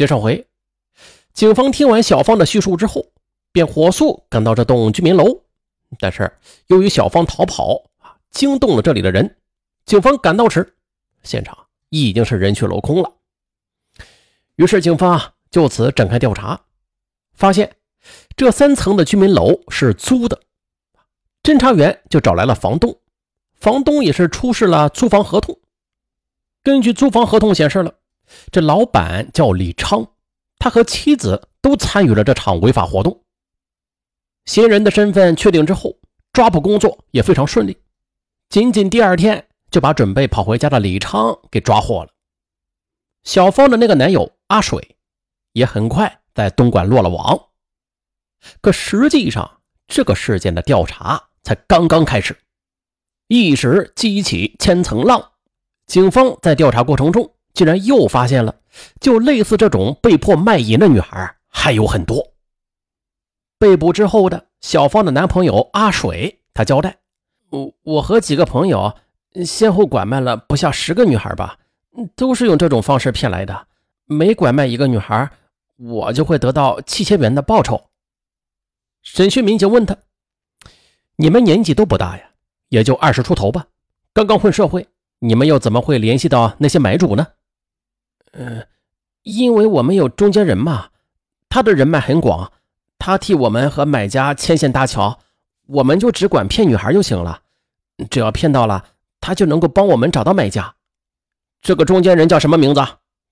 接上回，警方听完小芳的叙述之后，便火速赶到这栋居民楼。但是由于小芳逃跑啊，惊动了这里的人。警方赶到时，现场已经是人去楼空了。于是警方就此展开调查，发现这三层的居民楼是租的。侦查员就找来了房东，房东也是出示了租房合同。根据租房合同显示了，这老板叫李昌，他和妻子都参与了这场违法活动。嫌疑人的身份确定之后，抓捕工作也非常顺利。仅仅第二天，就把准备跑回家的李昌给抓获了。小芳的那个男友阿水，也很快在东莞落了网。可实际上，这个事件的调查才刚刚开始，一时激起千层浪。警方在调查过程中，竟然又发现了，就类似这种被迫卖淫的女孩还有很多。被捕之后的小芳的男朋友阿水，他交代：“我我和几个朋友先后拐卖了不下十个女孩吧，都是用这种方式骗来的。每拐卖一个女孩，我就会得到七千元的报酬。”审讯民警问他：“你们年纪都不大呀，也就二十出头吧，刚刚混社会。”你们又怎么会联系到那些买主呢？呃，因为我们有中间人嘛，他的人脉很广，他替我们和买家牵线搭桥，我们就只管骗女孩就行了。只要骗到了，他就能够帮我们找到买家。这个中间人叫什么名字？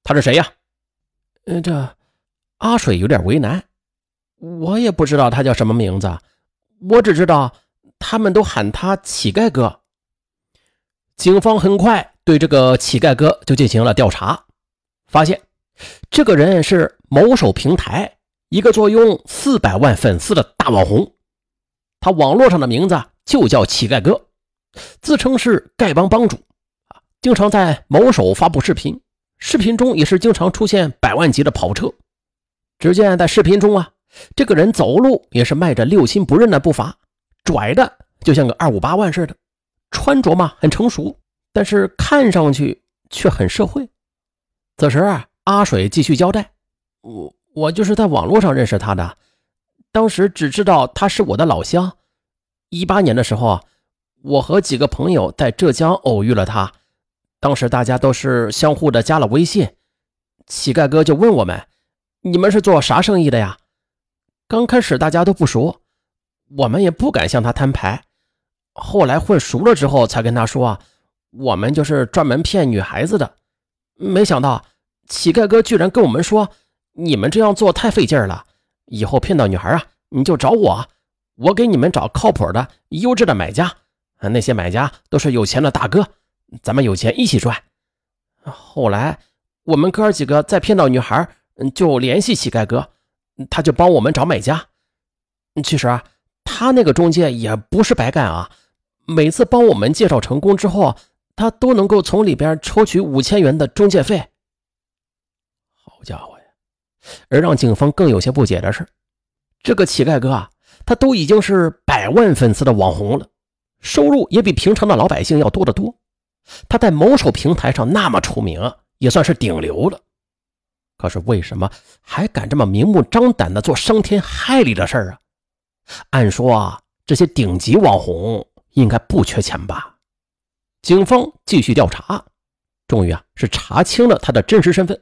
他是谁呀？呃，这阿水有点为难，我也不知道他叫什么名字，我只知道他们都喊他乞丐哥。警方很快对这个乞丐哥就进行了调查，发现这个人是某手平台一个坐拥四百万粉丝的大网红，他网络上的名字就叫乞丐哥，自称是丐帮帮主啊，经常在某手发布视频，视频中也是经常出现百万级的跑车。只见在视频中啊，这个人走路也是迈着六亲不认的步伐，拽的就像个二五八万似的。穿着嘛很成熟，但是看上去却很社会。此时，阿水继续交代：“我我就是在网络上认识他的，当时只知道他是我的老乡。一八年的时候，我和几个朋友在浙江偶遇了他，当时大家都是相互的加了微信。乞丐哥就问我们：‘你们是做啥生意的呀？’刚开始大家都不熟，我们也不敢向他摊牌。”后来混熟了之后，才跟他说：“我们就是专门骗女孩子的。”没想到乞丐哥居然跟我们说：“你们这样做太费劲了，以后骗到女孩啊，你就找我，我给你们找靠谱的、优质的买家。那些买家都是有钱的大哥，咱们有钱一起赚。”后来我们哥几个再骗到女孩，就联系乞丐哥，他就帮我们找买家。其实啊，他那个中介也不是白干啊。每次帮我们介绍成功之后，他都能够从里边抽取五千元的中介费。好家伙呀！而让警方更有些不解的是，这个乞丐哥啊，他都已经是百万粉丝的网红了，收入也比平常的老百姓要多得多。他在某手平台上那么出名，也算是顶流了。可是为什么还敢这么明目张胆的做伤天害理的事儿啊？按说啊，这些顶级网红。应该不缺钱吧？警方继续调查，终于啊是查清了他的真实身份。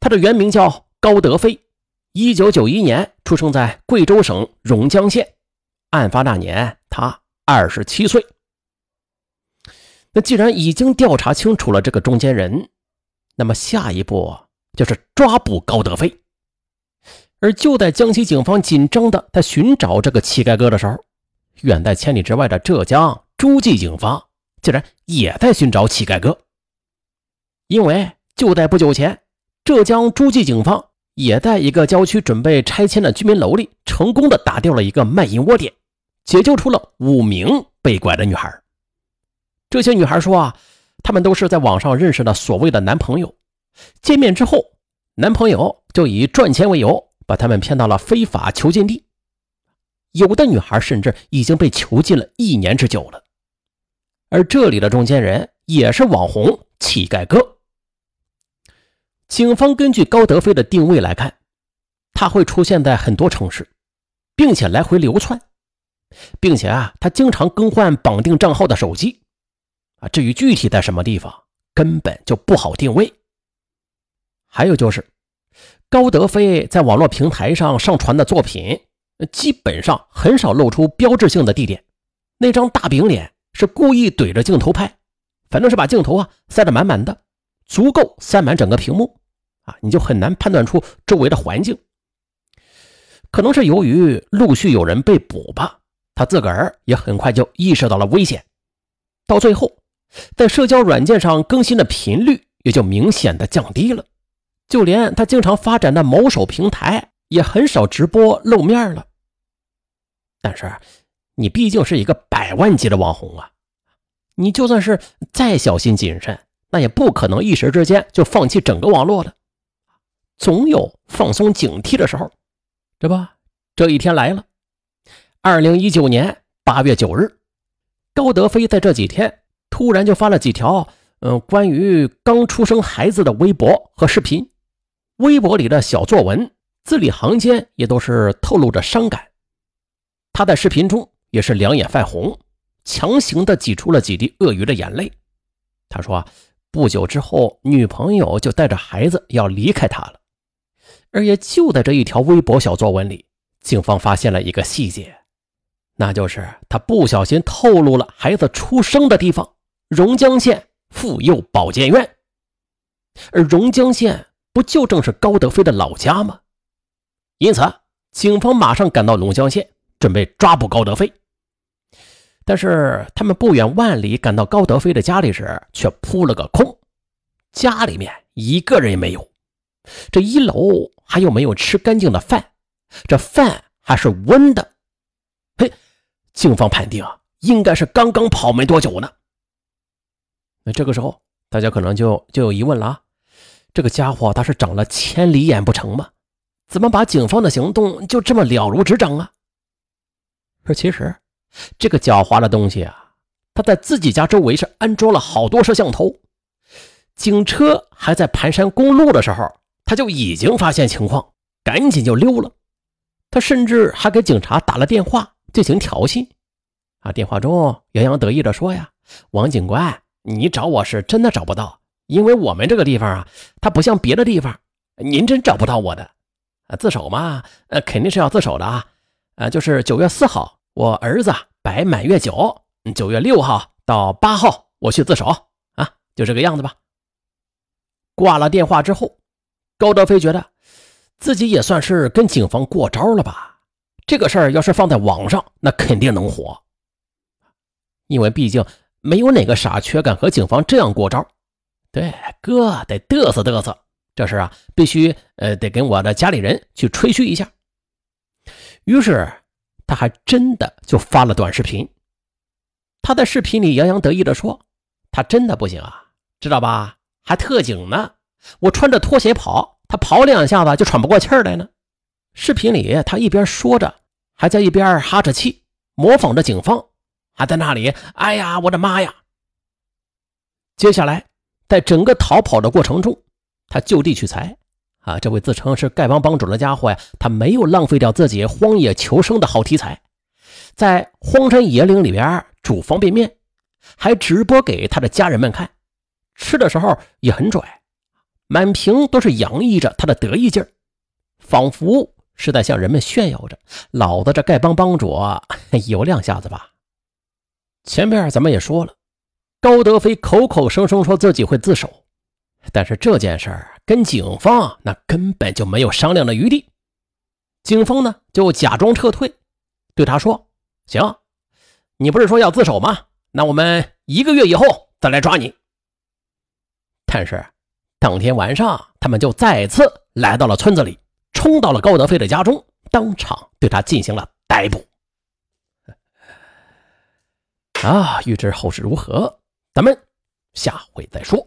他的原名叫高德飞，一九九一年出生在贵州省榕江县。案发那年他二十七岁。那既然已经调查清楚了这个中间人，那么下一步就是抓捕高德飞。而就在江西警方紧张的在寻找这个乞丐哥的时候，远在千里之外的浙江诸暨警方竟然也在寻找乞丐哥，因为就在不久前，浙江诸暨警方也在一个郊区准备拆迁的居民楼里，成功的打掉了一个卖淫窝点，解救出了五名被拐的女孩。这些女孩说啊，她们都是在网上认识的所谓的男朋友，见面之后，男朋友就以赚钱为由，把她们骗到了非法囚禁地。有的女孩甚至已经被囚禁了一年之久了，而这里的中间人也是网红乞丐哥。警方根据高德飞的定位来看，他会出现在很多城市，并且来回流窜，并且啊，他经常更换绑定账号的手机。啊，至于具体在什么地方，根本就不好定位。还有就是，高德飞在网络平台上上传的作品，基本上很少露出标志性的地点。那张大饼脸是故意怼着镜头拍，反正是把镜头啊塞得满满的，足够塞满整个屏幕啊，你就很难判断出周围的环境。可能是由于陆续有人被捕吧，他自个儿也很快就意识到了危险，到最后。在社交软件上更新的频率也就明显的降低了，就连他经常发展的某手平台也很少直播露面了。但是，你毕竟是一个百万级的网红啊，你就算是再小心谨慎，那也不可能一时之间就放弃整个网络的，总有放松警惕的时候，对吧？这一天来了，二零一九年八月九日，高德飞在这几天。突然就发了几条，嗯，关于刚出生孩子的微博和视频。微博里的小作文字里行间也都是透露着伤感。他在视频中也是两眼泛红，强行的挤出了几滴鳄鱼的眼泪。他说，不久之后，女朋友就带着孩子要离开他了。而也就在这一条微博小作文里，警方发现了一个细节，那就是他不小心透露了孩子出生的地方。榕江县妇幼保健院，而榕江县不就正是高德飞的老家吗？因此，警方马上赶到榕江县，准备抓捕高德飞。但是，他们不远万里赶到高德飞的家里时，却扑了个空，家里面一个人也没有。这一楼还有没有吃干净的饭？这饭还是温的。嘿，警方判定啊应该是刚刚跑没多久呢。那这个时候，大家可能就就有疑问了啊，这个家伙他是长了千里眼不成吗？怎么把警方的行动就这么了如指掌啊？说其实，这个狡猾的东西啊，他在自己家周围是安装了好多摄像头，警车还在盘山公路的时候，他就已经发现情况，赶紧就溜了。他甚至还给警察打了电话进行挑衅，啊，电话中洋洋得意地说呀：“王警官。”你找我是真的找不到，因为我们这个地方啊，它不像别的地方，您真找不到我的。啊，自首嘛，呃，肯定是要自首的啊。呃，就是九月四号，我儿子摆满月酒，九月六号到八号我去自首啊，就这个样子吧。挂了电话之后，高德飞觉得自己也算是跟警方过招了吧。这个事儿要是放在网上，那肯定能火，因为毕竟。没有哪个傻缺敢和警方这样过招。对，哥得嘚瑟嘚瑟，这事啊必须呃得跟我的家里人去吹嘘一下。于是他还真的就发了短视频。他在视频里洋洋得意地说：“他真的不行啊，知道吧？还特警呢，我穿着拖鞋跑，他跑两下子就喘不过气来呢。”视频里他一边说着，还在一边哈着气，模仿着警方。还在那里，哎呀，我的妈呀！接下来，在整个逃跑的过程中，他就地取材啊！这位自称是丐帮帮主的家伙呀，他没有浪费掉自己荒野求生的好题材，在荒山野岭里边煮方便面，还直播给他的家人们看，吃的时候也很拽，满屏都是洋溢着他的得意劲儿，仿佛是在向人们炫耀着：老子这丐帮帮主 有两下子吧。前面咱们也说了，高德飞口口声声说自己会自首，但是这件事儿跟警方那根本就没有商量的余地。警方呢就假装撤退，对他说：“行，你不是说要自首吗？那我们一个月以后再来抓你。”但是当天晚上，他们就再次来到了村子里，冲到了高德飞的家中，当场对他进行了逮捕。啊，欲知后事如何，咱们下回再说。